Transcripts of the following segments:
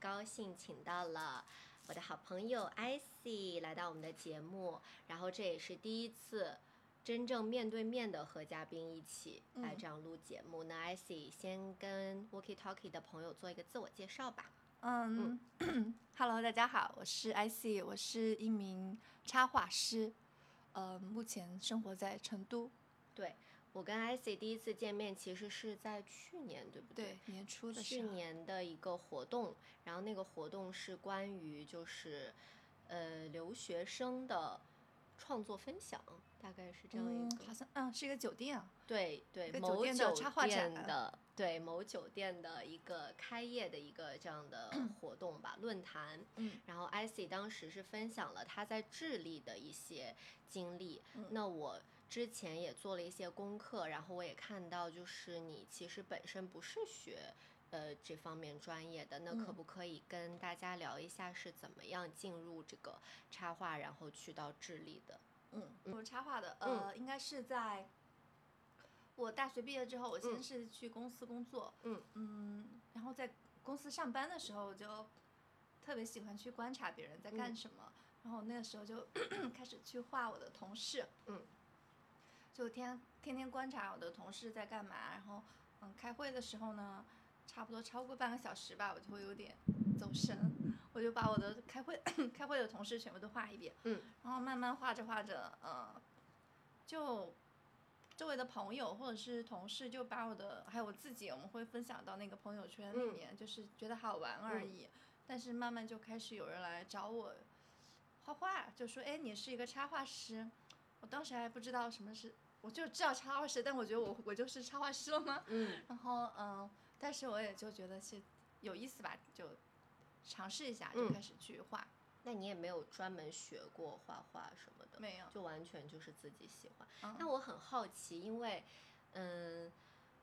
高兴请到了我的好朋友 icy 来到我们的节目，然后这也是第一次真正面对面的和嘉宾一起来这样录节目。那 icy 先跟 Walkie Talkie 的朋友做一个自我介绍吧。嗯，Hello，大家好，我是 icy，我是一名插画师，呃，目前生活在成都。对。我跟 icy 第一次见面其实是在去年，对不对？对，年初的去年的一个活动，然后那个活动是关于就是，呃，留学生的创作分享，大概是这样一个。好像嗯，是一个酒店啊。对对，某酒店的插画展的，对某酒店的一个开业的一个这样的 活动吧，论坛。嗯。然后 icy 当时是分享了他在智利的一些经历，那我。之前也做了一些功课，然后我也看到，就是你其实本身不是学呃这方面专业的，那可不可以跟大家聊一下是怎么样进入这个插画，然后去到智利的？嗯，我插画的，呃，应该是在我大学毕业之后，我先是去公司工作，嗯。嗯，然后在公司上班的时候，我就特别喜欢去观察别人在干什么，然后那个时候就 开始去画我的同事，嗯。就天天天观察我的同事在干嘛，然后嗯，开会的时候呢，差不多超过半个小时吧，我就会有点走神，我就把我的开会开会的同事全部都画一遍，嗯，然后慢慢画着画着，呃，就周围的朋友或者是同事就把我的还有我自己，我们会分享到那个朋友圈里面，就是觉得好玩而已，但是慢慢就开始有人来找我画画，就说哎，你是一个插画师。我当时还不知道什么是，我就知道插画师，但我觉得我我就是插画师了吗？嗯。然后嗯，但是我也就觉得是有意思吧，就尝试一下，就开始去画。那你也没有专门学过画画什么的？没有，就完全就是自己喜欢。那我很好奇，因为嗯，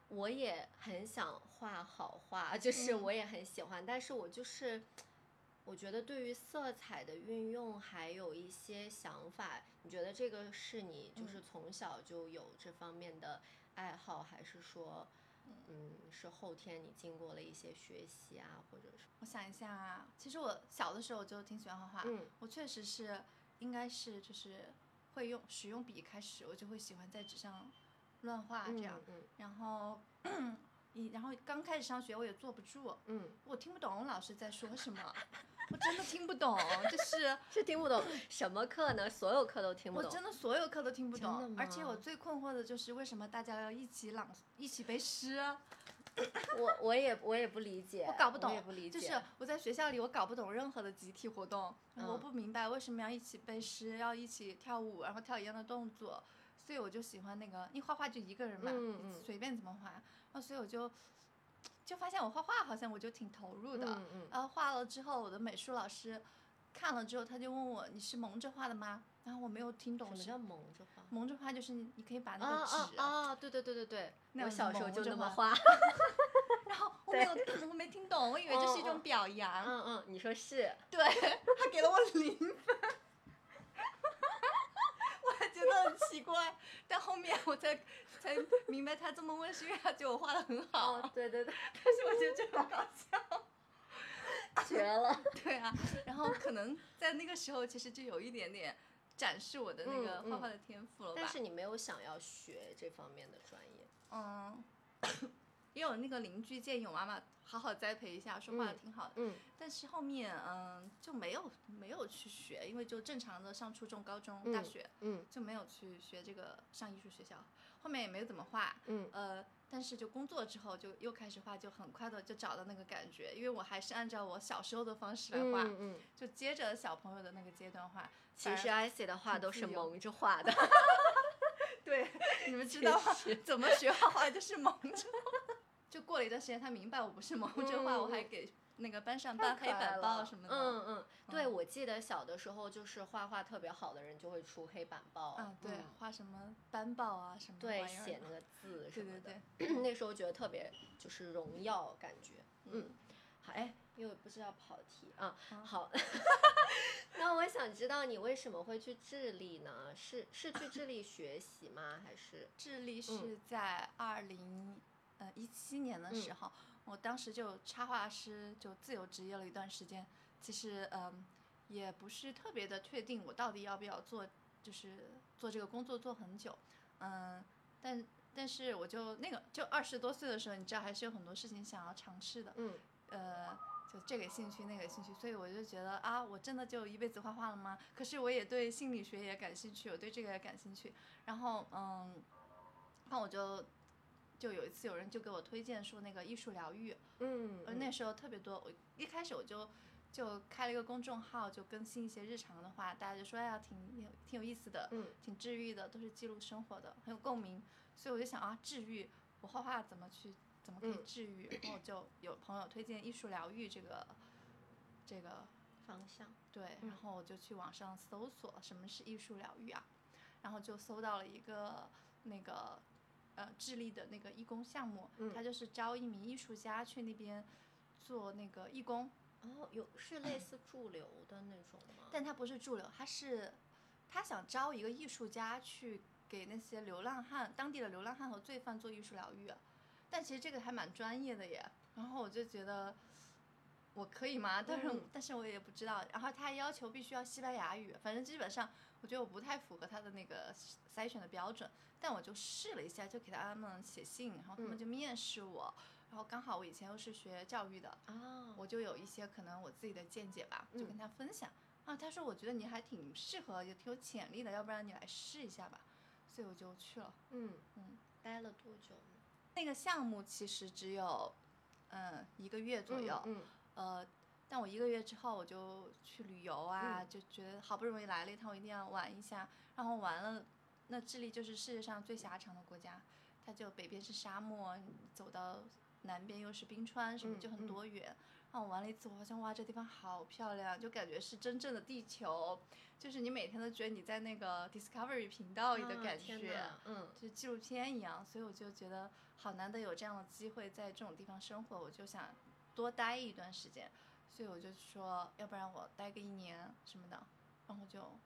我也很想画好画，就是我也很喜欢，但是我就是。我觉得对于色彩的运用还有一些想法，你觉得这个是你就是从小就有这方面的爱好，还是说，嗯，是后天你经过了一些学习啊，或者是？我想一下啊，其实我小的时候就挺喜欢画画，嗯，我确实是应该是就是会用使用笔开始，我就会喜欢在纸上乱画这样，嗯，然后。然后刚开始上学，我也坐不住，嗯，我听不懂老师在说什么，我真的听不懂，就是 是听不懂什么课呢？所有课都听不懂，我真的所有课都听不懂，而且我最困惑的就是为什么大家要一起朗一起背诗，我我也我也不理解，我搞不懂，也不理解，就是我在学校里我搞不懂任何的集体活动，我不明白为什么要一起背诗，要一起跳舞，然后跳一样的动作，所以我就喜欢那个，你画画就一个人嘛，随便怎么画。然后所以我就就发现我画画好像我就挺投入的，然后画了之后，我的美术老师看了之后，他就问我你是蒙着画的吗？然后我没有听懂什么叫蒙着画。蒙着画就是你可以把那个纸啊，对对对对对，我小时候就那么画。然后我没有我没听懂，我以为这是一种表扬。嗯嗯，你说是。对，他给了我零分。我还觉得很奇怪，但后面我才。才明白他这么问是因为他觉得我画的很好，对对对，但是我觉得这很搞笑，绝了。对啊，然后可能在那个时候其实就有一点点展示我的那个画画的天赋了吧。但是你没有想要学这方面的专业。嗯。也有那个邻居建议我妈妈好好栽培一下，说画的挺好的。嗯。但是后面嗯就没有没有去学，因为就正常的上初中、高中、大学，嗯，就没有去学这个上艺术学校。后面也没有怎么画。嗯。呃，但是就工作之后就又开始画，就很快的就找到那个感觉，因为我还是按照我小时候的方式来画，嗯就接着小朋友的那个阶段画。其实 IC 的画都是蒙着画的。对，你们知 道吗？怎么学画画就是蒙着。就过了一段时间，他明白我不是蒙着画，我还给那个班上办黑板报什么的。嗯嗯，对，我记得小的时候就是画画特别好的人就会出黑板报。啊，对，画什么班报啊什么。对，写 那个字什么的。对对对。那时候觉得特别就是荣耀感觉。嗯。好，哎，又不知道跑题啊。好。那我想知道你为什么会去智利呢？是是去智利学习吗？还是？智利是在二零呃一七年的时候。我当时就插画师，就自由职业了一段时间。其实，嗯，也不是特别的确定我到底要不要做，就是做这个工作做很久。嗯，但但是我就那个就二十多岁的时候，你知道还是有很多事情想要尝试的。嗯。呃，就这个兴趣那个兴趣，所以我就觉得啊，我真的就一辈子画画了吗？可是我也对心理学也感兴趣，我对这个也感兴趣。然后，嗯，那我就。就有一次，有人就给我推荐说那个艺术疗愈，嗯，而那时候特别多。我一开始我就就开了一个公众号，就更新一些日常的话，大家就说哎呀，挺挺有意思的，嗯，挺治愈的，都是记录生活的，很有共鸣。所以我就想啊，治愈，我画画怎么去，怎么可以治愈？然后就有朋友推荐艺术疗愈这个这个方向，对，然后我就去网上搜索什么是艺术疗愈啊，然后就搜到了一个那个。呃，智利的那个义工项目，他就是招一名艺术家去那边做那个义工。哦，有是类似驻留的那种吗？但他不是驻留，他是他想招一个艺术家去给那些流浪汉、当地的流浪汉和罪犯做艺术疗愈。但其实这个还蛮专业的耶。然后我就觉得我可以吗？但是但是我也不知道。然后他要求必须要西班牙语，反正基本上我觉得我不太符合他的那个筛选的标准。但我就试了一下，就给他们写信，然后他们就面试我，然后刚好我以前又是学教育的，啊，我就有一些可能我自己的见解吧，就跟他分享，啊，他说我觉得你还挺适合，也挺有潜力的，要不然你来试一下吧，所以我就去了，嗯嗯，待了多久？那个项目其实只有，嗯，一个月左右，嗯，呃，但我一个月之后我就去旅游啊，就觉得好不容易来了一趟，我一定要玩一下，然后玩了。那智利就是世界上最狭长的国家，它就北边是沙漠，走到南边又是冰川，什么就很多元。然后我玩了一次，我发现哇，这地方好漂亮，就感觉是真正的地球，就是你每天都觉得你在那个 Discovery 频道里的感觉，嗯，就纪录片一样。所以我就觉得好难得有这样的机会在这种地方生活，我就想多待一段时间。所以我就说，要不然我待个一年什么的，然后就。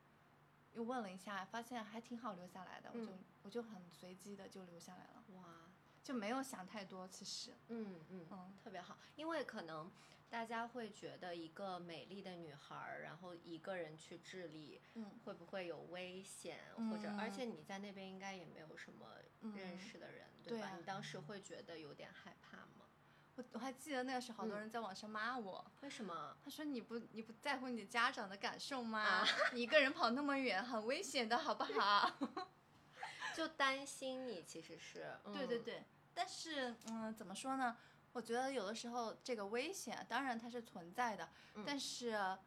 又问了一下，发现还挺好留下来的，我就我就很随机的就留下来了。哇，就没有想太多，其实。嗯嗯嗯，特别好，因为可能大家会觉得一个美丽的女孩儿，然后一个人去智利，嗯，会不会有危险？或者，而且你在那边应该也没有什么认识的人，对吧？你当时会觉得有点害怕吗？我我还记得那个时候，好多人在网上骂我。为什么？他说你不你不在乎你家长的感受吗？你一个人跑那么远，很危险的，好不好？就担心你，其实是。对对对，但是嗯，怎么说呢？我觉得有的时候这个危险，当然它是存在的，但是，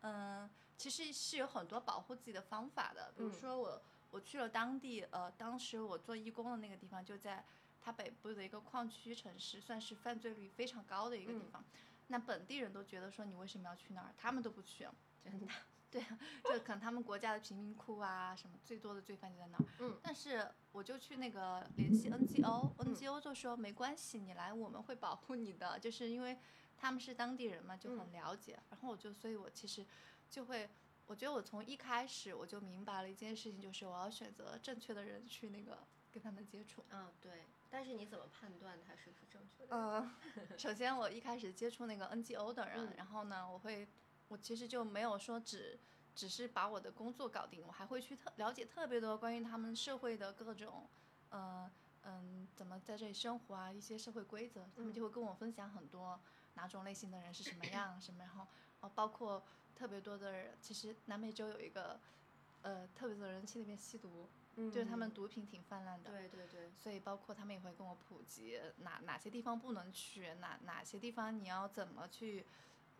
嗯，其实是有很多保护自己的方法的。比如说我我去了当地，呃，当时我做义工的那个地方就在。它北部的一个矿区城市，算是犯罪率非常高的一个地方。那本地人都觉得说你为什么要去那儿？他们都不去，真的。对，就可能他们国家的贫民窟啊，什么最多的罪犯就在那儿。嗯。但是我就去那个联系 NGO，NGO 就说没关系，你来我们会保护你的，就是因为他们是当地人嘛，就很了解。然后我就，所以我其实就会，我觉得我从一开始我就明白了一件事情，就是我要选择正确的人去那个跟他们接触。嗯，对。但是你怎么判断他是不是正确的？呃，首先我一开始接触那个 NGO 的人，然后呢，我会，我其实就没有说只只是把我的工作搞定，我还会去特了解特别多关于他们社会的各种，呃嗯，怎么在这里生活啊，一些社会规则，他们就会跟我分享很多哪种类型的人是什么样，什么，然后哦，包括特别多的人，其实南美洲有一个，呃，特别多的人去那边吸毒。就是他们毒品挺泛滥的，对对对，所以包括他们也会跟我普及哪哪些地方不能去，哪哪些地方你要怎么去，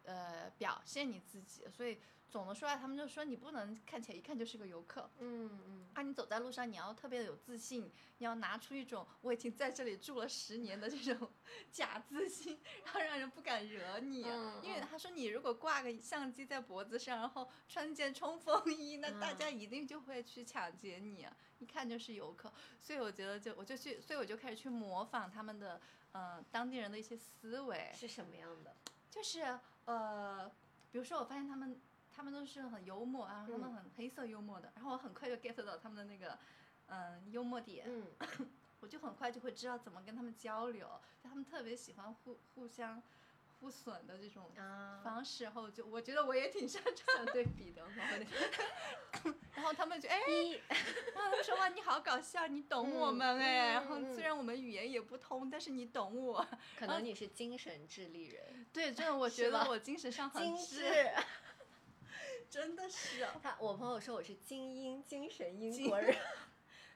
呃表现你自己，所以总的说来，他们就说你不能看起来一看就是个游客，嗯嗯，啊，你走在路上你要特别的有自信，你要拿出一种我已经在这里住了十年的这种 假自信，然后让人不敢惹你。因为他说你如果挂个相机在脖子上，然后穿件冲锋衣，那大嗯家一定就会去抢劫你，一看就是游客。所以我觉得就我就去，所以我就开始去模仿他们的呃当地人的一些思维。是什么样的？就是呃，比如说我发现他们他们都是很幽默啊，他们嗯。很黑色幽默的，然后我很快就 get 到他们的那个嗯、幽默点，嗯。我就很快就会知道怎么跟他们交流，就他们特别喜欢互互相互损的这种啊，方式，然后就我觉得我也挺擅长对比的话，然后他们就哎，他们说哇你好搞笑，你懂我嗯们哎，然后虽然我们语言也不通，但是你懂我，可能你是精神智力人，对，真的我觉得我精神上很精智，致。真的是啊。他我朋友说我是精英，精神英国人，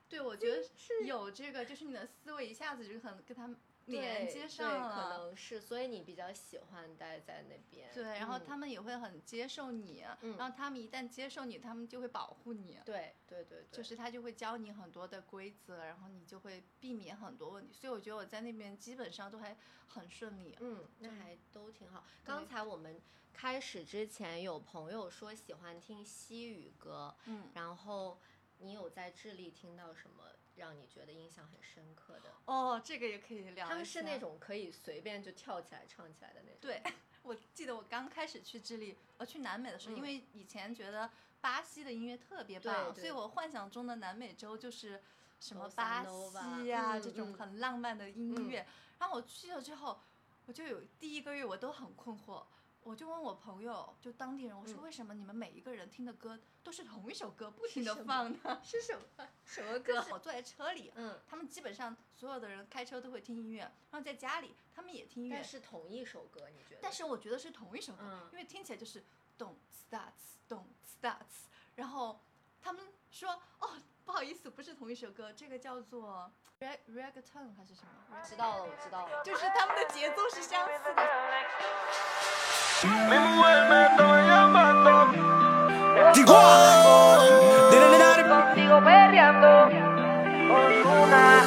对，我觉得是有这个，就是你的思维一下子就很跟他们连接上对可。能是，所以你比较喜欢待在那边。对，然后嗯他们也会很接受你，嗯然后他们一旦接受你，他们就会保护你，对对对对，就是他就会教你很多的规则，然后你就会避免很多问题。所以我觉得我在那边基本上都还很顺利。嗯，那嗯还都挺好。刚才我们开始之前有朋友说喜欢听西语歌，嗯，然后你有在智利听到什么让你觉得印象很深刻的？哦，这个也可以聊。他们是那种可以随便就跳起来唱起来的那种。对，我记得我刚开始去智利，呃，去南美的时候，因嗯为以前觉得巴西的音乐特别棒，所以我幻想中的南美洲就是什么巴西呀、嗯这种嗯很浪漫的音嗯乐。然后我去了之后，我就有第一个月我都很困惑。我就问我朋友，就当地人，我说嗯为什么你们每一个人听的歌都是同一首歌，不停的放呢？是什么什么歌歌？我坐在车里，嗯，他们基本上所有的人开车都会听音乐，然后在家里他们也听音乐但，是同一首歌，你觉得？但是我觉得是同一首歌，嗯因为听起来就是 don't starts don't starts，然后他们说哦不好意思不是同一首歌，这个叫做 reg reggaeton 还是什么？知道了，我知道了。就是他们的节奏是相似的。Mi mujer me estaba llamando. Contigo perreando con una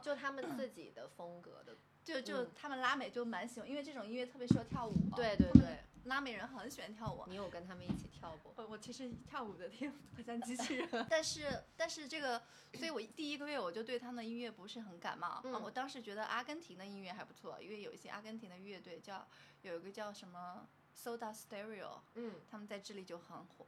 就他们自己的风格的。就就嗯他们拉美就蛮喜欢，因为这种音乐特别适合跳舞。对对对，拉美人很喜欢跳舞。你有跟他们一起跳过？我我其实跳舞的天赋像机器人，但是但是这个，所以我第一个月我就对他们的音乐不是很感冒。嗯啊我当时觉得阿根廷的音乐还不错，因为有一些阿根廷的乐队叫有一个叫什么 Soda Stereo，嗯，他们在智利就很火。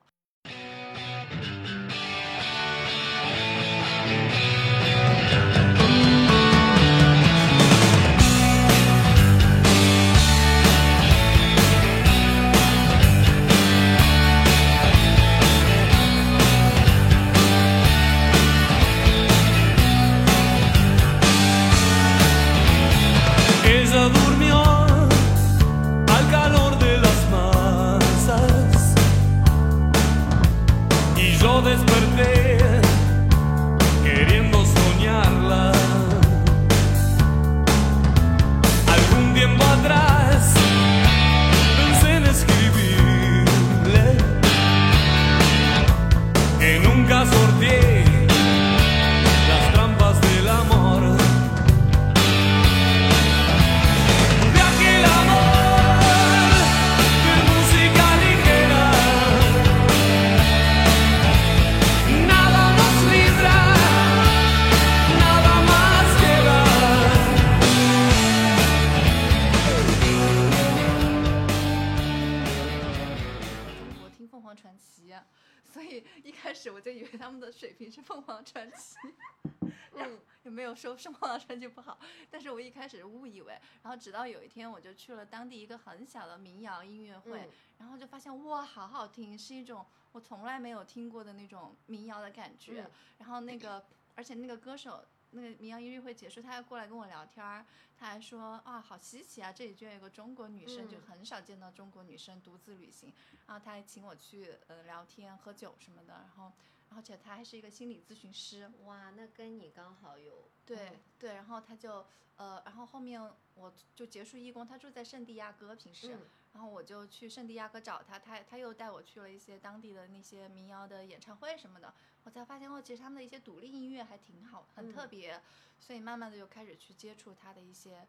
一个很小的民谣音乐会，嗯然后就发现哇，好好听，是一种我从来没有听过的那种民谣的感觉。嗯然后那个，而且那个歌手，那个民谣音乐会结束，他还过来跟我聊天儿，他还说啊，好稀奇啊，这里居然有个中国女生，就嗯很少见到中国女生独自旅行。然后他还请我去呃聊天、喝酒什么的，然后，而且他还是一个心理咨询师。哇，那跟你刚好有对、嗯对，然后他就呃，然后后面我就结束义工，他住在圣地亚哥，平时，嗯然后我就去圣地亚哥找他，他他又带我去了一些当地的那些民谣的演唱会什么的，我才发现哦，其实他们的一些独立音乐还挺好，很特嗯别，所以慢慢的就开始去接触他的一些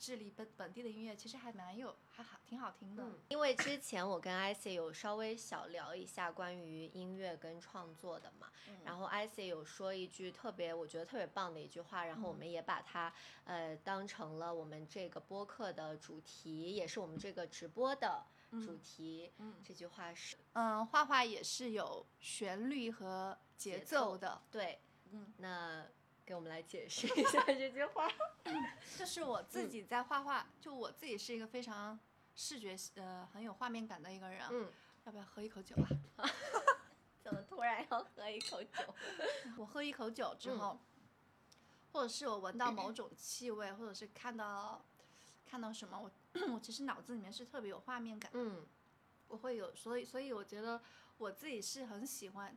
智利本本地的音乐，其实还蛮有还好挺好听的。嗯，因为之前我跟 IC 有稍微小聊一下关于音乐跟创作的嘛，嗯然后 IC 有说一句特别我觉得特别棒的一句话，然后我嗯们也把它呃当成了我们这个播客的主题，也是我们这个直播的主题。嗯这句话是嗯，画画也是有旋律和节节奏奏的，对，嗯，那给我们来解释一下这句话。就是我自己在画画，就我自己是一个非常视觉呃很有画面感的一个人。嗯，要不要喝一口酒啊？怎么突然要喝一口酒？我喝一口酒之嗯后，或者是我闻到某种气味，或者是看到看到什么，我我其实脑子里面是特别有画面感，嗯我会有，所以所以我觉得我自己是很喜欢。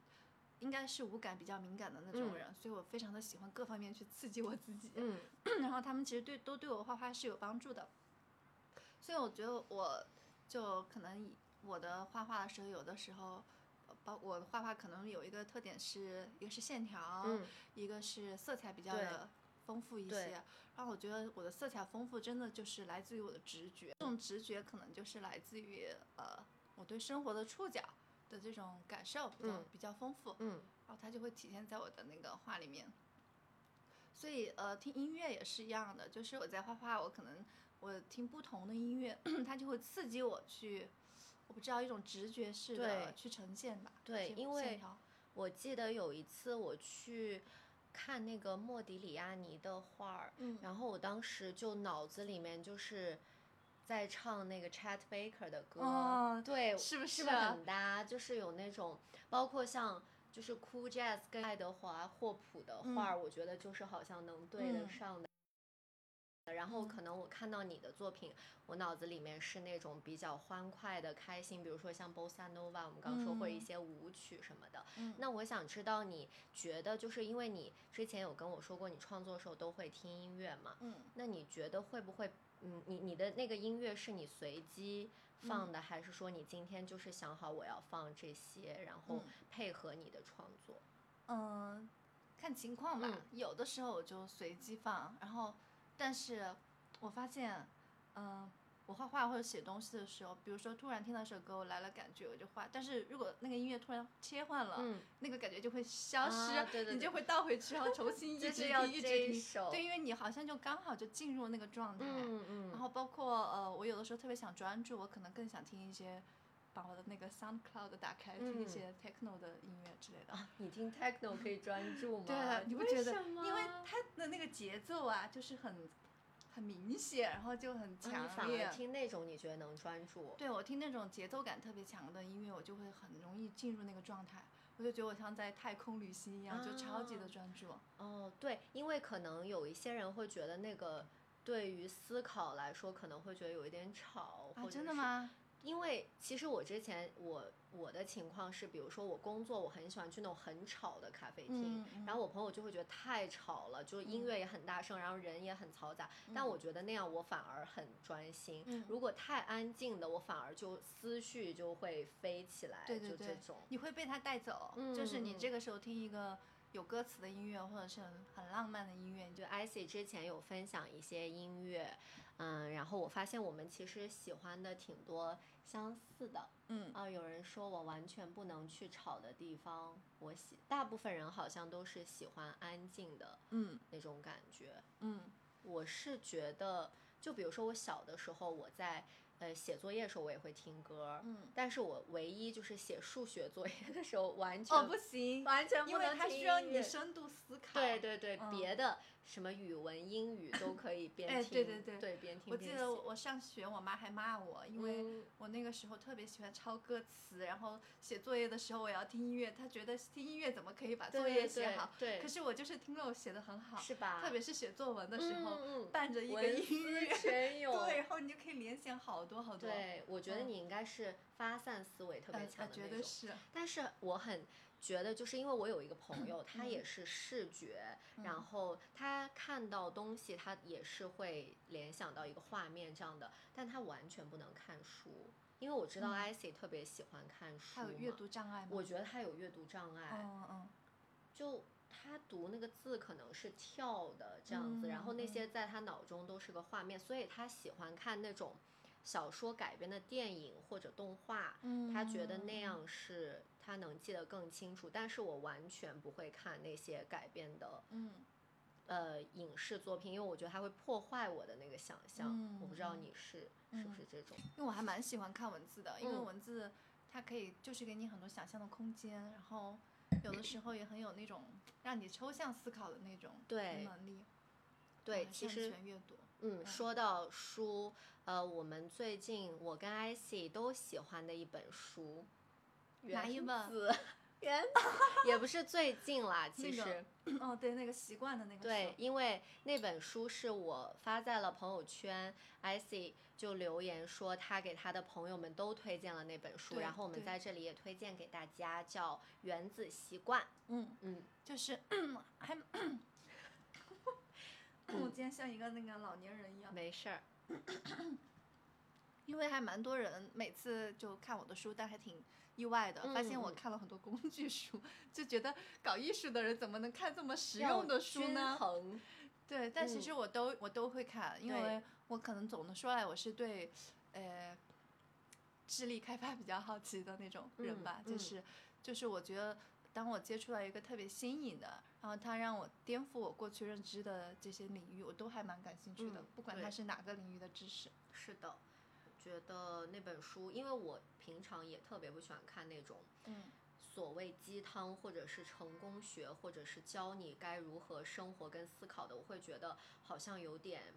应该是五感比较敏感的那种嗯人，所以我非常的喜欢各方面去刺激我自己。嗯 然后他们其实对都对我画画是有帮助的，所以我觉得我就可能以我的画画的时候，有的时候，呃包我的画画可能有一个特点是，一个是线条，嗯一个是色彩比较的丰富一对些。然后我觉得我的色彩丰富，真的就是来自于我的直觉，这种直觉可能就是来自于呃我对生活的触角的这种感受比较、嗯比较丰富。嗯然后它就会体现在我的那个画里面。所以呃，听音乐也是一样的，就是我在画画，我可能我听不同的音乐，它就会刺激我去，我不知道一种直觉式的去呈现吧。对因为我记得有一次我去看那个莫迪里亚尼的画儿，嗯然后我当时就脑子里面就是在唱那个 Chet Baker 的歌，哦对，是不是很搭？就是有那种，包括像就是 Cool Jazz 跟爱德华霍普的画儿，我觉得就是好像能对得嗯上的。然后嗯可能我看到你的作品，我脑子里面是那种比较欢快的、开心，比如说像 bossa nova，我们刚刚说或者一嗯些舞曲什么的。嗯那我想知道，你觉得就是因为你之前有跟我说过，你创作的时候都会听音乐嘛？嗯那你觉得会不会，嗯，你你的那个音乐是你随机放的，还是说你今天就是想好我要放这些，然后嗯配合你的创作？嗯，看情况吧。嗯有的时候我就随机放，然后，但是我发现，嗯、我画画或者写东西的时候，比如说突然听到一首歌，我来了感觉，我就画。但是如果那个音乐突然切换了，嗯，那个感觉就会消失，啊对对对你就会倒回去，然后重新一直听，一直听。对，因为你好像就刚好就进入那个状态。嗯嗯，然后包括呃，我有的时候特别想专注，我可能更想听一些，把我的那个 SoundCloud 打开，听一嗯些 techno 的音乐之类的。啊，你听 techno 可以专注 吗？对，啊你不觉得？因为它的那个节奏啊，就是很很明显，然后就很啊你反强烈。而听那种你觉得能专注？对我听那种节奏感特别强的音乐，我就会很容易进入那个状态，我就觉得我像在太空旅行一样，就超级的啊专注。哦，对，因为可能有一些人会觉得那个对于思考来说可能会觉得有一点吵，真的吗？因为其实我之前我我的情况是，比如说我工作，我很喜欢去那种很吵的咖啡厅，然后我朋友就会觉得太吵了，就音乐也很大声，然后人也很嘈杂。但我觉得那样我反而很专心。嗯如果太安静的，我反而就思绪就会飞起来，对对对就这种。你会被它带走，就是你这个时候听一个有歌词的音乐，或者是很很浪漫的音乐，就就 IC 之前有分享一些音乐，嗯，然后我发现我们其实喜欢的挺多相似的。嗯。啊，有人说我完全不能去吵的地方，我喜大部分人好像都是喜欢安静的嗯。那种感觉。嗯。我是觉得，就比如说我小的时候，我在呃写作业的时候我也会听歌，嗯，但是我唯一就是写数学作业的时候完全哦不行，完全不因为能听它需要你深度思考。对对对，嗯别的什么语文、英语都可以边哎听，对对对对边听我。记得我我上学，我妈还骂我，因为嗯我那个时候特别喜欢抄歌词，然后写作业的时候我要听音乐，她觉得听音乐怎么可以把作业写好？对可是我就是听了我写的很好，是吧？特别是写作文的时候，伴着一个文音思乐，对，然后你就可以联想好多好多。对，我觉得嗯你应该是发散思维特别呃，强的那种。绝对是。但是我很觉得，就是因为我有一个朋友，他嗯。也是视觉，然后他看到东西，他也是会联想到一个画面这样的，但他完全不能看书，因为我知道嗯。IC 特别喜欢看书嘛，还有阅读障碍吗？我觉得他有阅读障碍，嗯嗯。就他读那个字可能是跳的这样子，然后那嗯些在他脑中都是个画面，所以他喜欢看那种小说改编的电影或者动画，嗯，他觉得那样。是他能记得更清楚。但是我完全不会看那些改编的嗯，呃影视作品，因为我觉得它会破坏我的那个想象。嗯我不知道嗯你是、是不是这种？因为我还蛮喜欢看文字的，因为嗯文字它可以就是给你很多想象的空间，然后有的时候也很有那种让你抽象思考的那种对能力。对，其实阅读。嗯，说到书，呃，我们最近我跟 IC 都喜欢的一本书，原哪一本子 原子也不是最近啦，其那实。个哦，对，那个习惯的那个对，因为那本书是我发在了朋友圈，icy 就留言说他给他的朋友们都推荐了那本书，然后我们在这里也推荐给大家，叫《原子习惯》。嗯，嗯，就是 还，我今天像一个那个老年人一样，没事儿。因为还蛮多人每次就看我的书，但还挺意外的，发现我看了很多工具书，就觉得搞艺术的人怎么能看这么实用的书均呢？衡对，但其嗯。实我都、我都会看，因为我可能总的说来，我是对，呃，智力开发比较好奇的那种人嗯吧，嗯。就是就是我觉得，当我接触到一个特别新颖的，然后它让我颠覆我过去认知的这些领域，我都还蛮感兴趣的，嗯不管对。它是哪个领域的知识。是的，我觉得那本书，因为我平常也特别不喜欢看那种嗯所谓鸡汤，或者是成功学，或者是教你该如何生活跟思考的，我会觉得好像有点，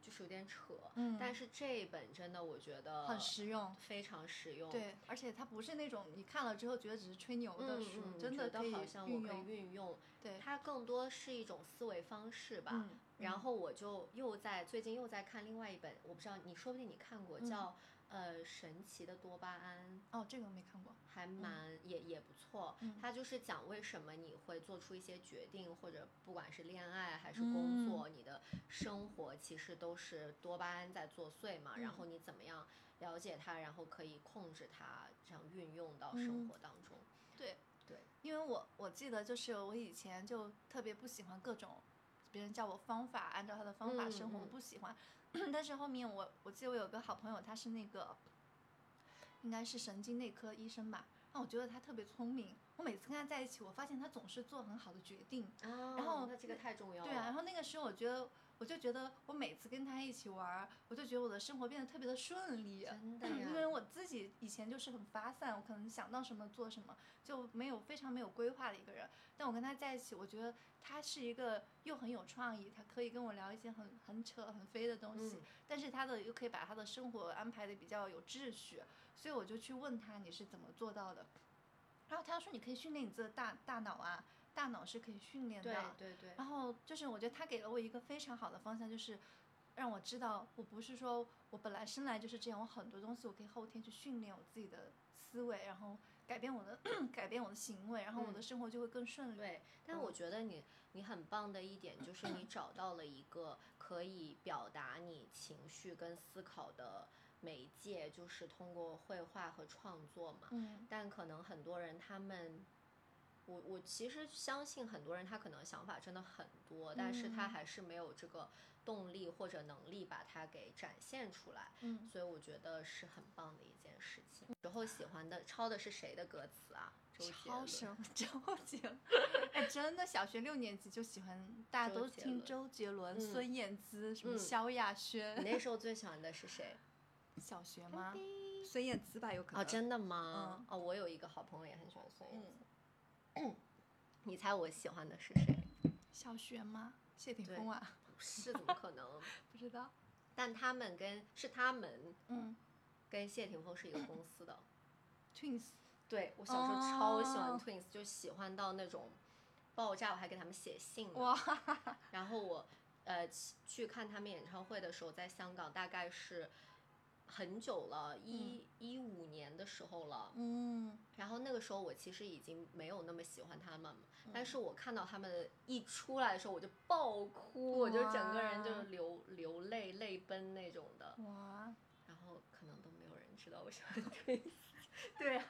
就是有点扯。嗯但是这一本真的，我觉得很实用。非常实用。对，而且它不是那种你看了之后觉得只是吹牛的嗯书，真的可以好像我可以运用。运用。对，它更多是一种思维方式吧。嗯，然后我就又在最近又在看另外一本，我不知道你说不定你看过，嗯叫呃神奇的多巴胺。哦，这个我没看过。还蛮、也也不错嗯，它就是讲为什么你会做出一些决定，或者不管是恋爱还是工作，你的生活其实都是多巴胺在作祟嘛。然嗯后你怎么样了解它，然后可以控制它，这样运用到生嗯活当中。对对，因为我我记得就是我以前就特别不喜欢各种别人叫我方法，按照他的方法嗯生活，我嗯不喜欢。但是后面我我记得我有个好朋友，他是那个应该是神经内科医生吧，那我觉得他特别聪明。我每次跟他在一起，我发现他总是做很好的决定。啊然后那这个太重要了。对啊，然后那个时候我觉得，我就觉得我每次跟他一起玩儿，我就觉得我的生活变得特别的顺利。真的呀，因为我自己以前就是很发散，我可能想到什么做什么，就没有非常没有规划的一个人。但我跟他在一起，我觉得他是一个又很有创意，他可以跟我聊一些很很扯很飞的东西，嗯但是他的又可以把他的生活安排的比较有秩序，所以我就去问他你是怎么做到的。然后他说你可以训练你自己的大大脑啊，大脑是可以训练的。对对对，然后就是我觉得他给了我一个非常好的方向，就是让我知道我不是说我本来生来就是这样，我很多东西我可以后天去训练我自己的思维，然后改变我的 改变我的行为，然后我的嗯生活就会更顺利。对，但嗯我觉得你你很棒的一点就是你找到了一个可以表达你情绪跟思考的媒介，就是通过绘画和创作嘛。嗯但可能很多人他们，我我其实相信很多人他可能想法真的很多，但是他嗯还是没有这个动力或者能力把它给展现出来。嗯，所以我觉得是很棒的一件事情。时候喜欢的抄的是谁的歌词啊？周杰伦。超什么周杰伦？哎，真的，小学六年级就喜欢，大家都听周杰伦周杰伦、嗯孙燕姿、什么嗯萧亚你轩。那时候 最喜欢的是谁？小学吗？孙燕姿吧，有可能。哦，真的吗？嗯哦，我有一个好朋友也很喜欢孙燕嗯姿。你猜我喜欢的是谁？小学吗？谢霆锋啊？是，怎么可能？不知道。但他们跟是他们嗯跟谢霆锋是一个公司的。Twins。对我小时候超喜欢哦 Twins，、就喜欢到那种爆炸，我还给他们写信呢。哇，然后我呃去去看他们演唱会的时候，在香港大概是很久了，一一五年的时候了。嗯，然后那个时候我其实已经没有那么喜欢他们了，但是我看到他们一出来的时候，我就爆哭，我就整个人就是流流泪泪奔那种的。哇，然后可能都没有人知道我喜欢 Twins。对啊，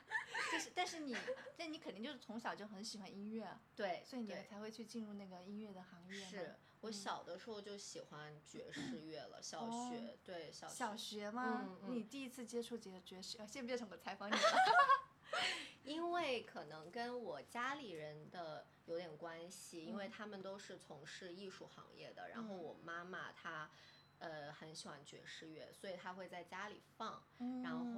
就是，但是你，但你肯定就是从小就很喜欢音乐，对，所以你才会去进入那个音乐的行业嘛。是我嗯。小的时候就喜欢爵士乐了，小哦学对小小学？嗯？嗯你。第一次接触爵爵士，呃，现在变成我采访你了。因为可能跟我家里人的有点关系，因为嗯。他们都是从事艺术行业的，然后嗯。我妈妈她呃很喜欢爵士乐，所以她会在家里放，然嗯后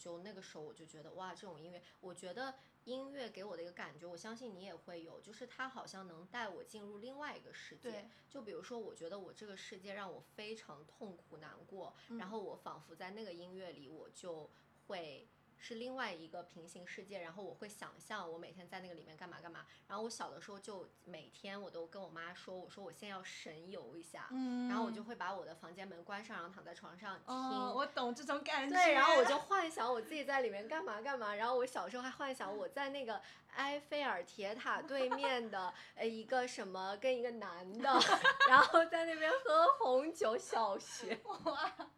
就那个时候我就觉得哇，这种音乐，我觉得音乐给我的一个感觉，我相信你也会有，就是它好像能带我进入另外一个世界对。就比如说，我觉得我这个世界让我非常痛苦难过，嗯然后我仿佛在那个音乐里，我就会。是另外一个平行世界，然后我会想象我每天在那个里面干嘛干嘛。然后我小的时候就每天我都跟我妈说，我说我现在要神游一下，嗯然后我就会把我的房间门关上，然后躺在床上听。哦，我懂这种感觉。对，然后我就幻想我自己在里面干嘛干嘛，然后我小时候还幻想我在那个埃菲尔铁塔对面的呃一个什么跟一个男的，然后在那边喝红酒。小学，哇，哇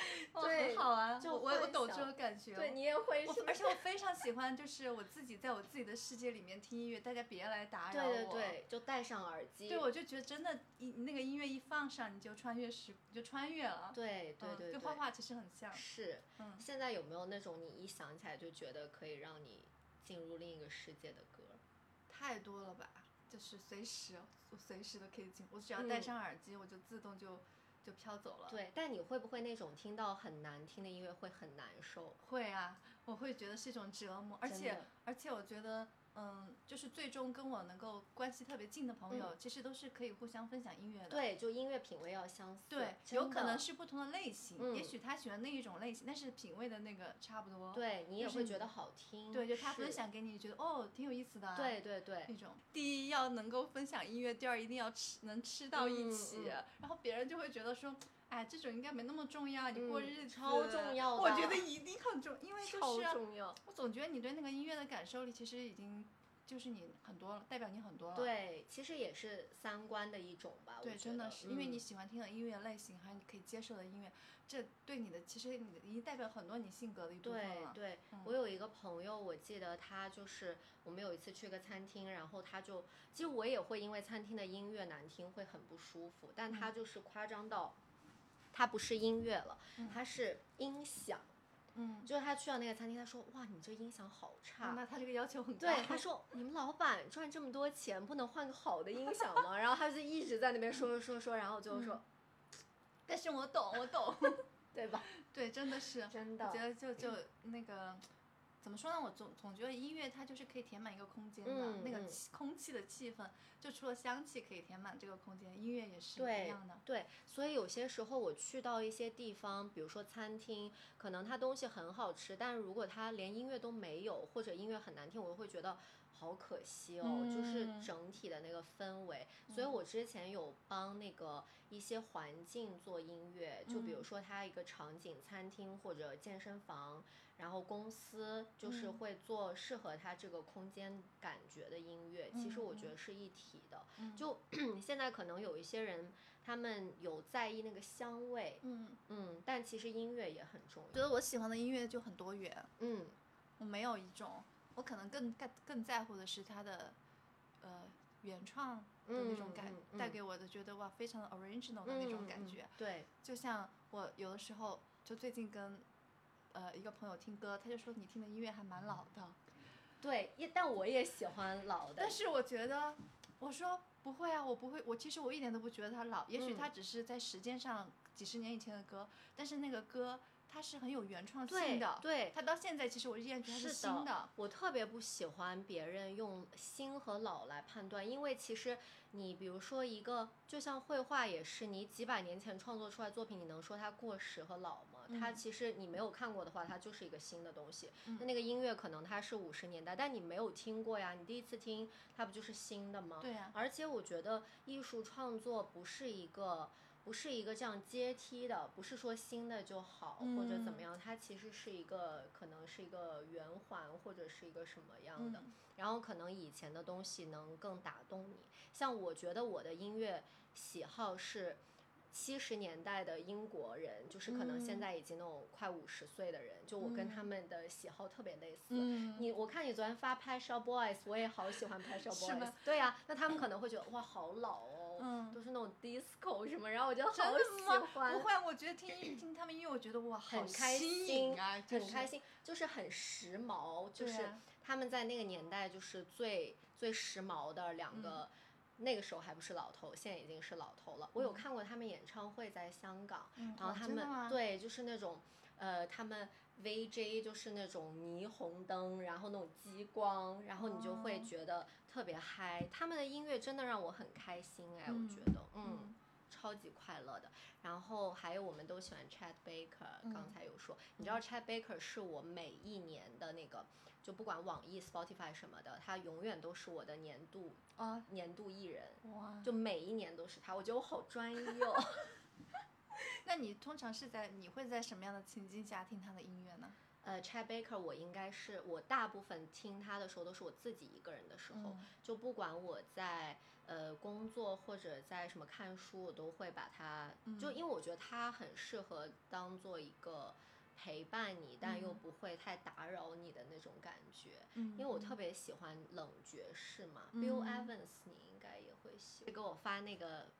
对很好啊，就我我懂这种感觉。对你也会是，我而且我非常喜欢，就是我自己在我自己的世界里面听音乐，大家别来打扰我。对对对，就戴上耳机。对，我就觉得真的，一那个音乐一放上，你就穿越时，你就穿越了。嗯对对对，对跟画画其实很像。是。嗯，现在有没有那种你一想起来就觉得可以让你进入另一个世界的歌？太多了吧，就是随时我随时都可以进，我只要戴嗯上耳机，我就自动就就飘走了。，对，但你会不会那种听到很难听的音乐会很难受？会啊，我会觉得是一种折磨，而且而且我觉得。嗯，就是最终跟我能够关系特别近的朋友，其实都是可以互相分享音乐的。嗯对，就音乐品味要相似。对，有可能是不同的类型，嗯也许他喜欢那一种类型，但是品味的那个差不多。对你也会觉得好听。对，就他分。享给你，觉得哦挺有意思的、啊。对对对那种第一要能够分享音乐，第二一定要吃能吃到一嗯起，嗯然后别人就会觉得说，哎，这种应该没那么重要，你过嗯日子、超重要的我觉得一定很重，因为 就是啊重要。我总觉得你对那个音乐的感受力其实已经就是你很多了，代表你很多了。对，其实也是三观的一种吧。我对，真的是，因为你嗯喜欢听的音乐类型，还有你可以接受的音乐，这对你的其实你已经代表很多你性格的一部分了。对对，嗯我有一个朋友，我记得他就是我们有一次去个餐厅，然后他就，其实我也会因为餐厅的音乐难听会很不舒服，但他嗯就是夸张到，他不是音乐了，嗯他是音响，嗯，就是他去到那个餐厅，他说哇，你这音响好差。那他这个要求很高。对，他说你们老板赚这么多钱，不能换个好的音响吗？然后他就一直在那边说说说说，然后最后说，但是我懂，我懂。对吧？对，真的是，真的我觉得就就那个，怎么说呢？我总总觉得音乐它就是可以填满一个空间的，嗯那个空气的气氛，就除了香气可以填满这个空间，音乐也是一样的。对，所以有些时候我去到一些地方，比如说餐厅，可能它东西很好吃，但是如果它连音乐都没有，或者音乐很难听，我就会觉得好可惜哦，就是嗯整体的那个氛围。所以我之前有帮那个一些环境做音乐，就比如嗯说它一个场景，餐厅或者健身房。然后公司就是嗯会做适合他这个空间感觉的音乐，其实我觉嗯得是一体的。嗯就 现在可能有一些人，他们有在意那个香味，嗯，嗯，但其实音乐也很重要觉。得我喜欢的音乐就很多元，嗯，我没有一种，我可能更更更在乎的是它的，呃，原创的那种感，嗯嗯嗯带给我的觉得哇非常的 original 的那种感觉。对，就像我有的时候，就最近跟呃一个朋友听歌，他就说你听的音乐还蛮老的，对，也但我也喜欢老的。但是我觉得，我说不不会啊，我不会，我其实我一点都不觉得它老，也许嗯他只是在时间上几十年以前的歌，但是那个歌它是很有原创性的，对它到现在其实我依然觉得它是新的，我特别不喜欢别人用新和老来判断，因为其实你比如说一个，就像绘画也是，你几百年前创作出来作品，你能说它过时和老吗？它嗯其实你没有看过的话，它就是一个新的东西。嗯那那个音乐可能它是五十年代，但你没有听过呀，你第一次听，它不就是新的吗？对呀而且我觉得艺术创作不是一个。不是一个这样阶梯的，不是说新的就好、或者怎么嗯样，它其实是一个可能是一个圆环或者是一个什么样的，嗯然后可能以前的东西能更打动你。像我觉得我的音乐喜好是七十年代的英国人，就是可能现嗯在已经那种快五十岁的人，就我跟他嗯们的喜好特别类似。嗯你我看你昨天发拍 a s h a Boys，我也好喜欢拍 a s h a 是 Boys 吗。对呀、那他们可能会觉得哇好老哦，嗯都是那种 disco 什么，然后我就好喜吗？欢。不会，我觉得听音听他们音乐，我觉得哇，好很开新心很开。心，就是很时髦，就是他们在那个年代就是最最时髦的两个。那个时候还不是老头，现在已经是老头了。我有嗯看过他们演唱会在香港，然后他们、对就是那种，呃，他们 VJ 就是那种霓虹灯，然后那种激光，然后你就会哦觉得特别嗨。他们的音乐真的让我很开心哎，嗯我觉得，嗯嗯超级快乐的。然后还有我们都喜欢 Chad Baker，、刚嗯才有说，你知道 Chad Baker 是我每一年的那个，就不管网易、Spotify 什么的，他永远都是我的年度啊，年度艺人，哇！就每一年都是他，我觉得我好专一哦。那你通常是在你会在什么样的情境下听他的音乐呢？呃，Chad Baker，我应该是我大部分听他的时候都是我自己一个人的时候，嗯就不管我在呃工作或者在什么看书，我都会把它，就嗯因为我觉得他很适合当做一个陪伴你，但又嗯不会太打扰你的那种感觉。嗯因为我特别喜欢冷爵士嘛、b i l l 嗯 Evans 你应该也会喜欢，给我发那个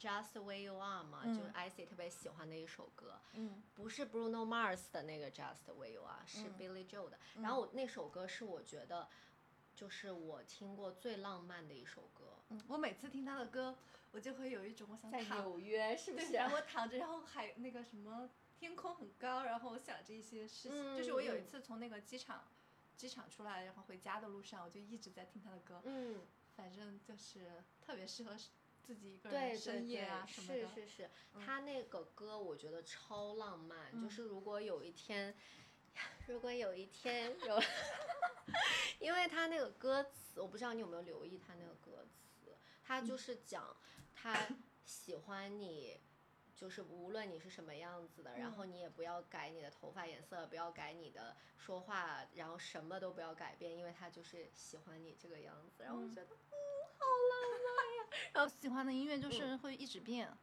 Just the Way You Are 嘛，就是嗯 IC 特别喜欢的一首歌。嗯不是 Bruno Mars 的那个 Just the Way You Are，是嗯 Billy Joel 的。然后我那首歌是我觉得，就是我听过最浪漫的一首歌。嗯，我每次听他的歌，我就会有一种我想在纽约是不对，是？然后我躺着，然后还那个什么天空很高，然后我想着一些事情。就是我有一嗯次从那个机场机场出来，然后回家的路上，我就一直在听他的歌。嗯，反正就是特别适合自己一个人深夜对，啊什么的。是是是，他那个歌我觉得超浪漫，就嗯是如果有一天，如果有一天有，因为他那个歌词，我不知道你有没有留意他那个歌词，他嗯就是讲他喜欢你。就是无论你是什么样子的，然后嗯你也不要改你的头发颜色，不要改你的说话，然后什么都不要改变，因为他就是喜欢你这个样子。然后我嗯觉得，嗯，好浪漫呀。然后喜欢的音乐就是嗯会一直变，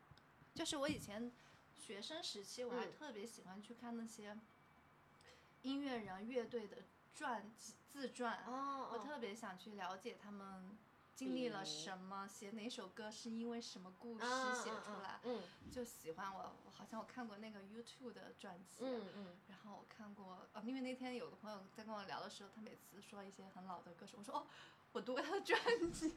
就是我以前学生时期，我还嗯特别喜欢去看那些音乐人、乐队的传记自传。哦，我特别想去了解他们经历了什么，写哪首歌是因为什么故事啊写出来，嗯就喜欢我。我好像我看过那个 YouTube 的专辑，嗯嗯，然后我看过，呃，因为那天有个朋友在跟我聊的时候，他每次说一些很老的歌手，我说哦，我读过他的专辑，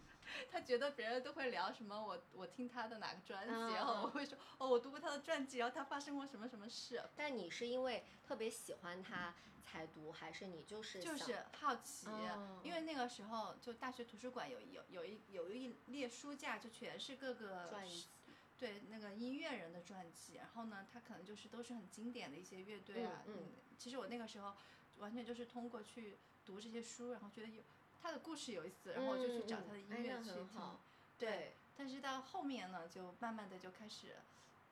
他觉得别人都会聊什么我我听他的哪个专辑，嗯然后我嗯会说哦，我读过他的传记，然后他发生过什么什么事，但你是因为特别喜欢他才读，还是你就是就是好奇，哦因为那个时候就大学图书馆有有有一有一列书架，就全是各个传记对那个音乐人的传记，然后呢，他可能就是都是很经典的一些乐队啊。嗯。嗯其实我那个时候完全就是通过去读这些书，然后觉得有他的故事有意思，然后我就去找他的音乐去听。对，但是到后面呢，就慢慢的就开始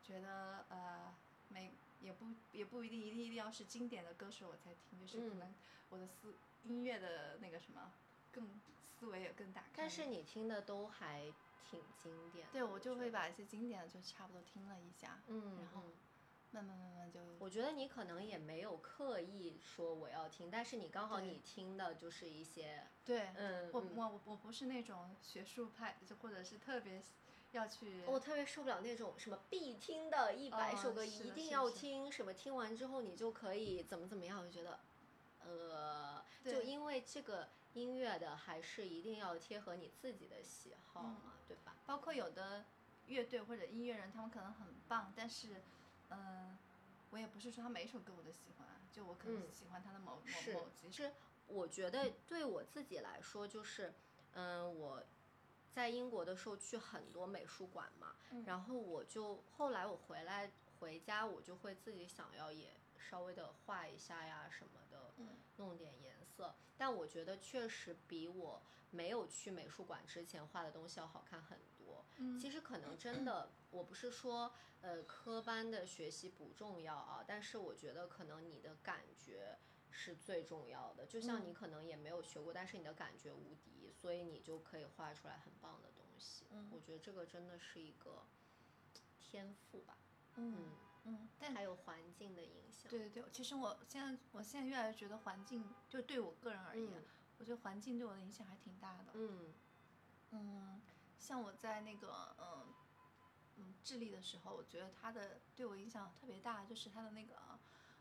觉得呃，没也不也不一定一定一定要是经典的歌手我才听，就是可嗯能我的思音乐的那个什么更思维也更打开。但是你听的都还挺经典的。对我就会把一些经典的就差不多听了一下，嗯，然后嗯慢慢慢慢就我觉得你可能也没有刻意说我要听，但是你刚好你听的就是一些，对，嗯我我我我不是那种学术派，就或者是特别要去我特别受不了那种什么必听的一百哦首歌是一定要听，什么听完之后你就可以怎么怎么样，我就觉得，呃，就因为这个音乐的还是一定要贴合你自己的喜好嗯嘛，对吧？包括有的乐队或者音乐人，他们可能很棒，但是，嗯、我也不是说他每一首歌我都喜欢，就我可能嗯喜欢他的某、是某某几首。其实我觉得对我自己来说，就是，嗯，我在英国的时候去很多美术馆嘛，嗯然后我就后来我回来回家，我就会自己想要也稍微的画一下呀什么的，嗯弄点颜色。但我觉得确实比我没有去美术馆之前画的东西要好看很多。嗯其实可能真的，我不是说呃科班的学习不重要啊，但是我觉得可能你的感觉是最重要的。就像嗯你可能也没有学过，但是你的感觉无敌，所以你就可以画出来很棒的东西。嗯我觉得这个真的是一个天赋吧。嗯嗯，但还有环境的影响。对对对，其实我现在我现在越来越觉得环境，就对我个人而言，嗯我觉得环境对我的影响还挺大的。嗯嗯，像我在那个嗯嗯智利的时候，我觉得他的对我影响特别大，就是他的那个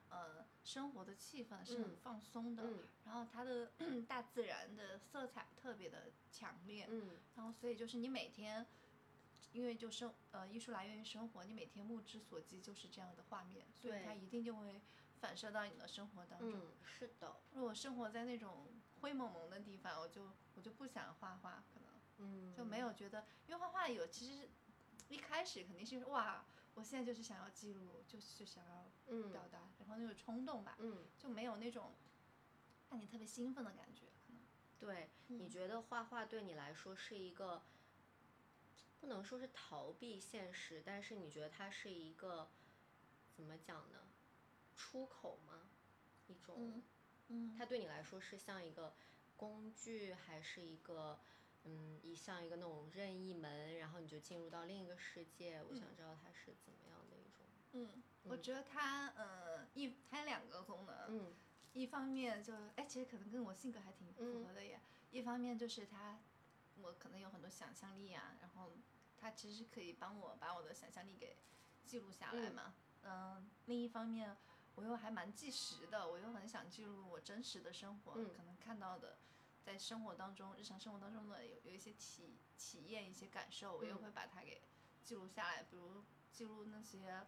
呃生活的气氛是很嗯放松的，嗯然后它的 大自然的色彩特别的强烈，嗯然后所以就是你每天。因为就生呃艺术来源于生活，你每天目之所及就是这样的画面，所以对它一定就会反射到你的生活当中。嗯，是的。如果生活在那种灰蒙蒙的地方，我就我就不想画画。嗯，就没有觉得，因为画画有其实一开始肯定是哇，我现在就是想要记录，就是想要嗯表达，然后那种冲动吧，嗯，就没有那种让你特别兴奋的感觉，可能。对，你嗯觉得画画对你来说是一个，不能说是逃避现实，但是你觉得它是一个怎么讲呢？出口吗？一种，嗯嗯它对你来说是像一个工具，还是一个嗯，一像一个那种任意门，然后你就进入到另一个世界？我想知道它是怎么样的一种，嗯，我嗯觉得它呃一它有两个功能，嗯一方面就哎，其实可能跟我性格还挺符嗯合的耶。一方面就是它，我可能有很多想象力啊，然后它其实是可以帮我把我的想象力给记录下来嗯嘛。嗯、另一方面我又还蛮纪实的，我又很想记录我真实的生活，嗯可能看到的，在生活当中、日常生活当中的有有一些体体验、一些感受，我又嗯会把它给记录下来，比如记录那些。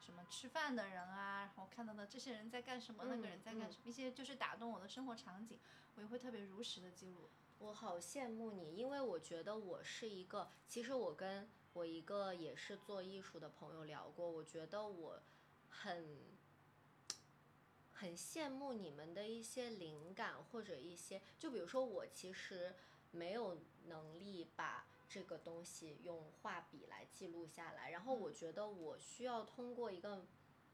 什么吃饭的人啊，然后看到的这些人在干什么，那个人在干嗯什么，一些就是打动我的生活场景，我也会特别如实的记录。我好羡慕你，因为我觉得我是一个，其实我跟我一个也是做艺术的朋友聊过，我觉得我很很羡慕你们的一些灵感或者一些，就比如说我其实没有能力把这个东西用画笔来记录下来，然后我觉得我需要通过一个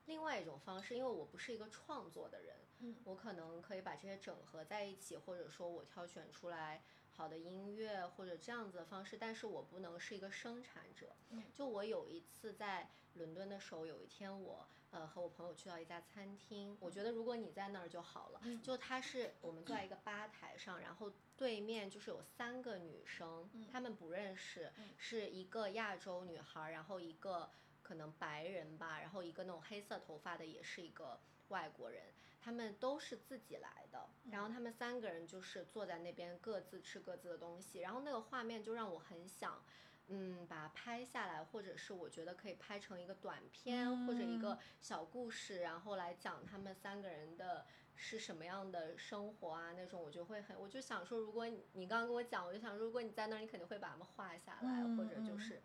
另外一种方式，因为我不是一个创作的人，嗯我可能可以把这些整合在一起，或者说我挑选出来好的音乐或者这样子的方式，但是我不能是一个生产者。嗯就我有一次在伦敦的时候，有一天我呃和我朋友去到一家餐厅，我觉得如果你在那儿就好了。嗯就它是我们坐在一个吧台上，然后对面就是有三个女生，嗯她们不认识，嗯是一个亚洲女孩儿，然后一个可能白人吧，然后一个那种黑色头发的也是一个外国人，他们都是自己来的，然后他们三个人就是坐在那边各自吃各自的东西，然后那个画面就让我很想。嗯，把它拍下来，或者是我觉得可以拍成一个短片、或者一个小故事，然后来讲他们三个人的是什么样的生活啊，那种我就会很，我就想说，如果你你刚刚跟我讲，我就想，如果你在那儿，你肯定会把它们画下来，嗯或者就嗯是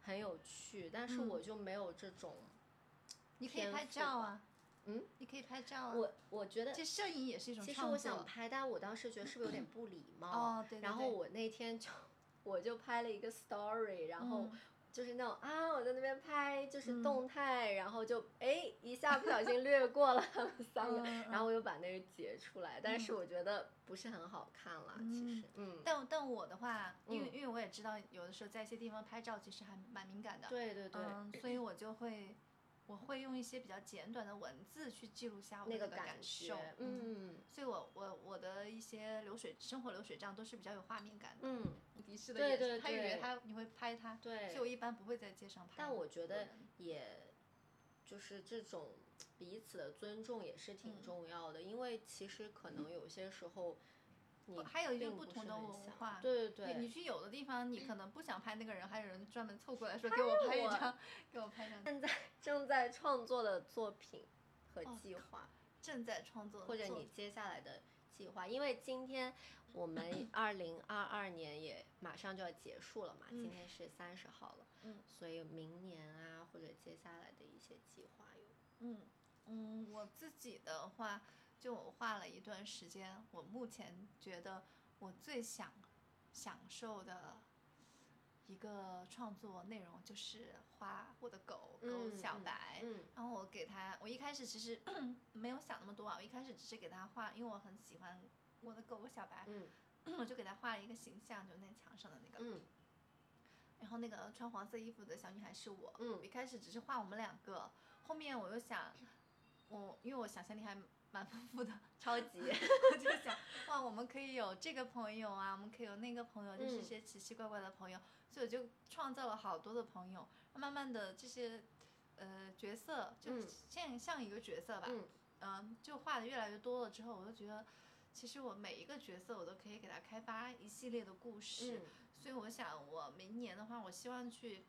很有趣，但是嗯我就没有这种，你可以拍照啊，嗯，你可以拍照啊。我我觉得这摄影也是一种其实我。想拍，但我当时觉得是不是有点不礼貌？哦对对对然后我那天就我就拍了一个 story，然后嗯。就是那种啊，我在那边拍就是嗯。动态，然后就哎一下不小心略过了他们三个，嗯然后我又把那个截出来，但是嗯。我觉得不是很好看啦，其实，嗯，但但我的话，因为、嗯。因为我也知道，有的时候在一些地方拍照其实还蛮敏感的。对对对，嗯，所以我就会，我会用一些比较简短的文字去记录下我的那个感感受觉。，嗯所以我我我的一些流水生活流水账都是比较有画面感的。嗯，迪士的对对对他以为他你会拍他，对所以我一般不会在街上拍。但我觉得也，就是这种彼此的尊重也是挺嗯重要的，因为其实可能有些时候你还有一个不同的文化。对对对，你你去有的地方，你可能不想拍那个人，还有人专门凑过来说给我拍一张，给我拍一张。现在正在创作的作品和哦计划，正在创作或者你接下来的计划，因为今天我们 二零二二年也马上就要结束了嘛，嗯今天是三十号了，嗯所以明年啊或者接下来的一些计划有，嗯嗯，我自己的话，就我画了一段时间，我目前觉得我最想享受的一个创作内容就是画我的狗狗小白。嗯然后我给他，我一开始其实 没有想那么多啊，我一开始只是给他画，因为我很喜欢我的狗狗小白，嗯我就给他画了一个形象，就那墙上的那个。嗯然后那个穿黄色衣服的小女孩是我。嗯我一开始只是画我们两个，后面我又想，我因为我想象力还蛮丰富的，超级，我就想，哇，我们可以有这个朋友啊，我们可以有那个朋友，就是一嗯些奇奇怪怪的朋友，所以我就创造了好多的朋友。慢慢的这些呃角色就嗯。像像一个角色吧，嗯。嗯，就画的越来越多了之后，我就觉得，其实我每一个角色我都可以给他开发一系列的故事，嗯。所以我想我明年的话，我希望去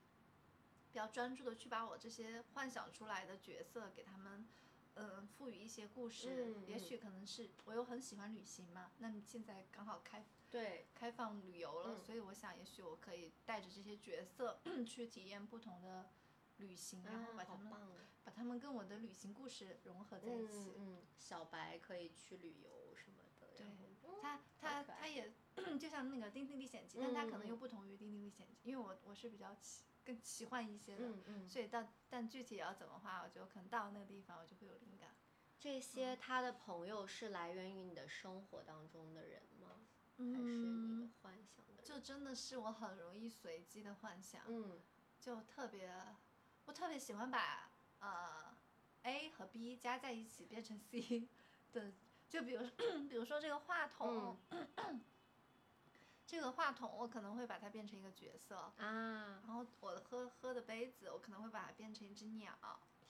比较专注的去把我这些幻想出来的角色给他们。嗯，赋予一些故事，也许可能是我又很喜欢旅行嘛，那你现在刚好开对，开放旅游了，嗯。所以我想也许我可以带着这些角色去体验不同的旅行，然后啊把他们、啊把他们跟我的旅行故事融合在一嗯起。嗯，小白可以去旅游什么的，对然后它它可爱。它也 就像那个《丁丁历险记》，但它可能又嗯不同于《丁丁历险记》，因为我我是比较奇更奇幻一些的，所以到但具体要怎么画，我觉得可能到那个地方我就会有灵感。这些他的朋友是来源于你的生活当中的人吗？还是你的嗯，幻想的人？就真的是我很容易随机的幻想，嗯就特别，我特别喜欢把呃 A 和 B 加在一起变成 C 的，就比如 比如说这个话筒，这个话筒我可能会把它变成一个角色，啊，然后我喝喝的杯子我可能会把它变成一只鸟，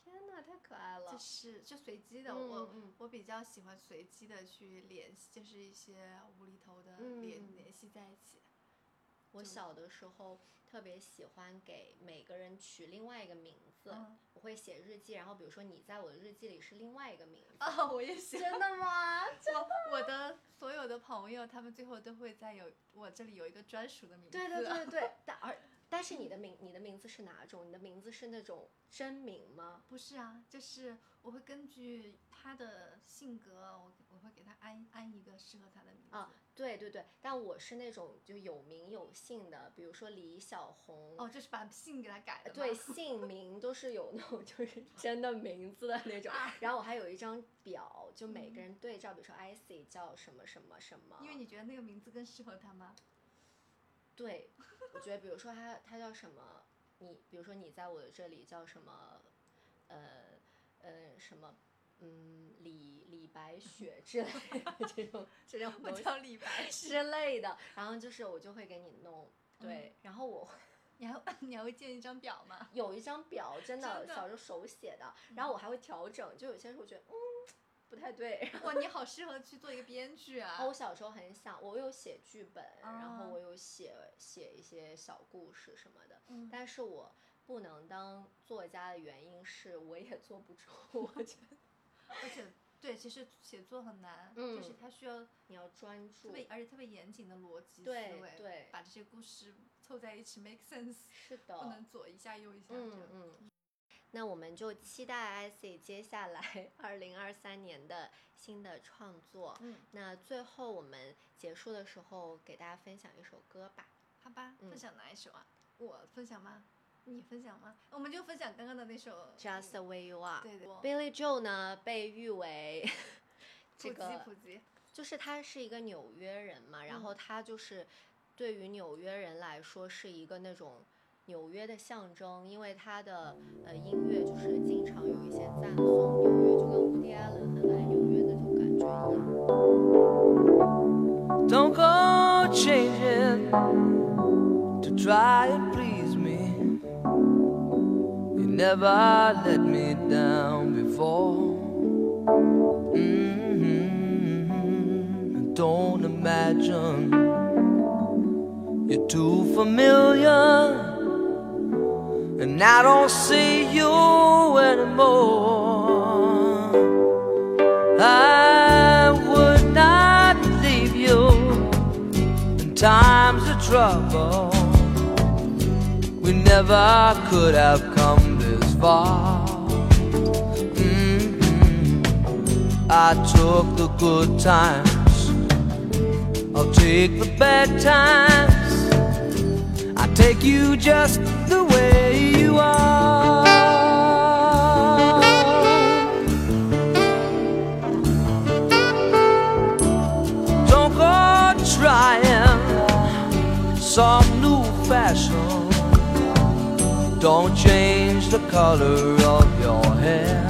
天哪，太可爱了就！是就随机的，嗯我嗯我比较喜欢随机的去联系，就是一些无厘头的嗯联、联系在一起。就我小的时候特别喜欢给每个人取另外一个名字，嗯我会写日记，然后比如说你在我的日记里是另外一个名字。啊，我也写。真的吗？我我的所有的朋友，他们最后都会在有我这里有一个专属的名字。对对对对，但而但是你的名你的名字是哪种？你的名字是那种真名吗？不是啊，就是我会根据他的性格，我我会给他安安一个适合他的名字。啊，对对对，但我是那种就有名有姓的，比如说李小红。哦，这是把姓给他改了。对，姓名都是有那种 就是真的名字的那种，然后我还有一张表，就每个人对照，比如说 IC 叫什么什么什么，因为你觉得那个名字更适合他吗？对，我觉得比如说他他叫什么，你比如说你在我的这里叫什么，呃呃什么，嗯李李白雪之类的这种 这种我东西叫李白。之类的，然后就是我就会给你弄，对，然后我 你还你还会建一张表吗？有一张表，真的小时候手写的，然后我还会调整，就有些时候觉得嗯不太对，哇，你好适合去做一个编剧啊然后！我小时候很想，我有写剧本，然后啊我有写写一些小故事什么的，嗯但是我不能当作家的原因是我也做不出，我觉得而且对，其实写作很难，嗯就是它需要你要专注特，别而且特别严谨的逻辑思维，对把这些故事凑在一起 make sense，是的，不能左一下右一下这嗯样。嗯。那我们就期待 IC 接下来 二零二三年的新的创作。嗯，那最后我们结束的时候，给大家分享一首歌吧。好吧，嗯分享哪一首啊？我分享吗？你分享吗？我们就分享刚刚的那首 Just the way you are。对对 Billy Joe 呢，被誉为 这普及个普及，就是他是一个纽约人嘛，然后嗯他就是对于纽约人来说是一个那种纽约的象征，因为他的呃音乐就是经常有一些赞颂纽约，就跟 Woody Allen 的来纽约那种感觉一样。Don't go changing to try and please me. You never let me down before. Mm-hmm. Don't imagine you're too familiar, and I don't see you anymore. I would not leave you in times of trouble. We never could have come far. Mhm. I took the good times, I'll take the bad times. I take you just the way you are. Don't go trying some new fashion. Don't change the color of your hair.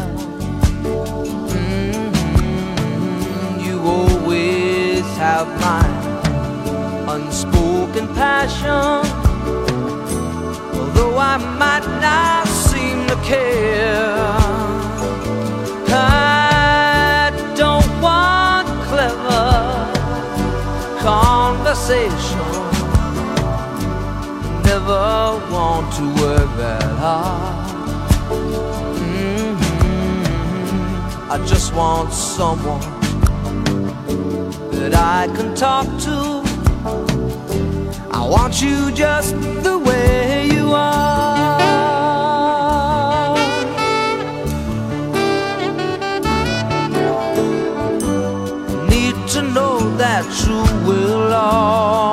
Mhm, You always have my unspoken passion. Although I might not seem to care. I don't want clever conversation. Never want to work that hard. Mhm. I just want someone that I can talk to. I want you just the way you are. Need to know that you will always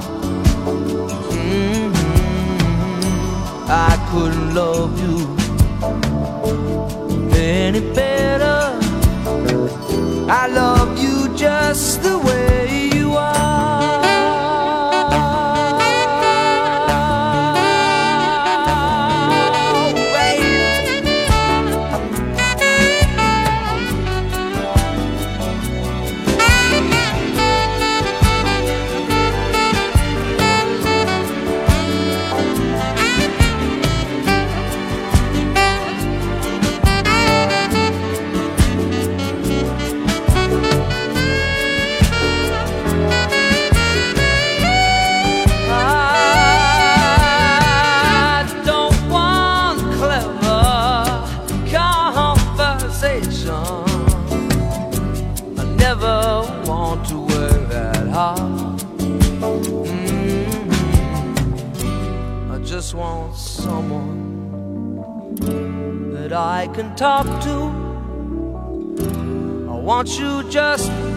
I couldn't love you any better. I love you just the way Won't you just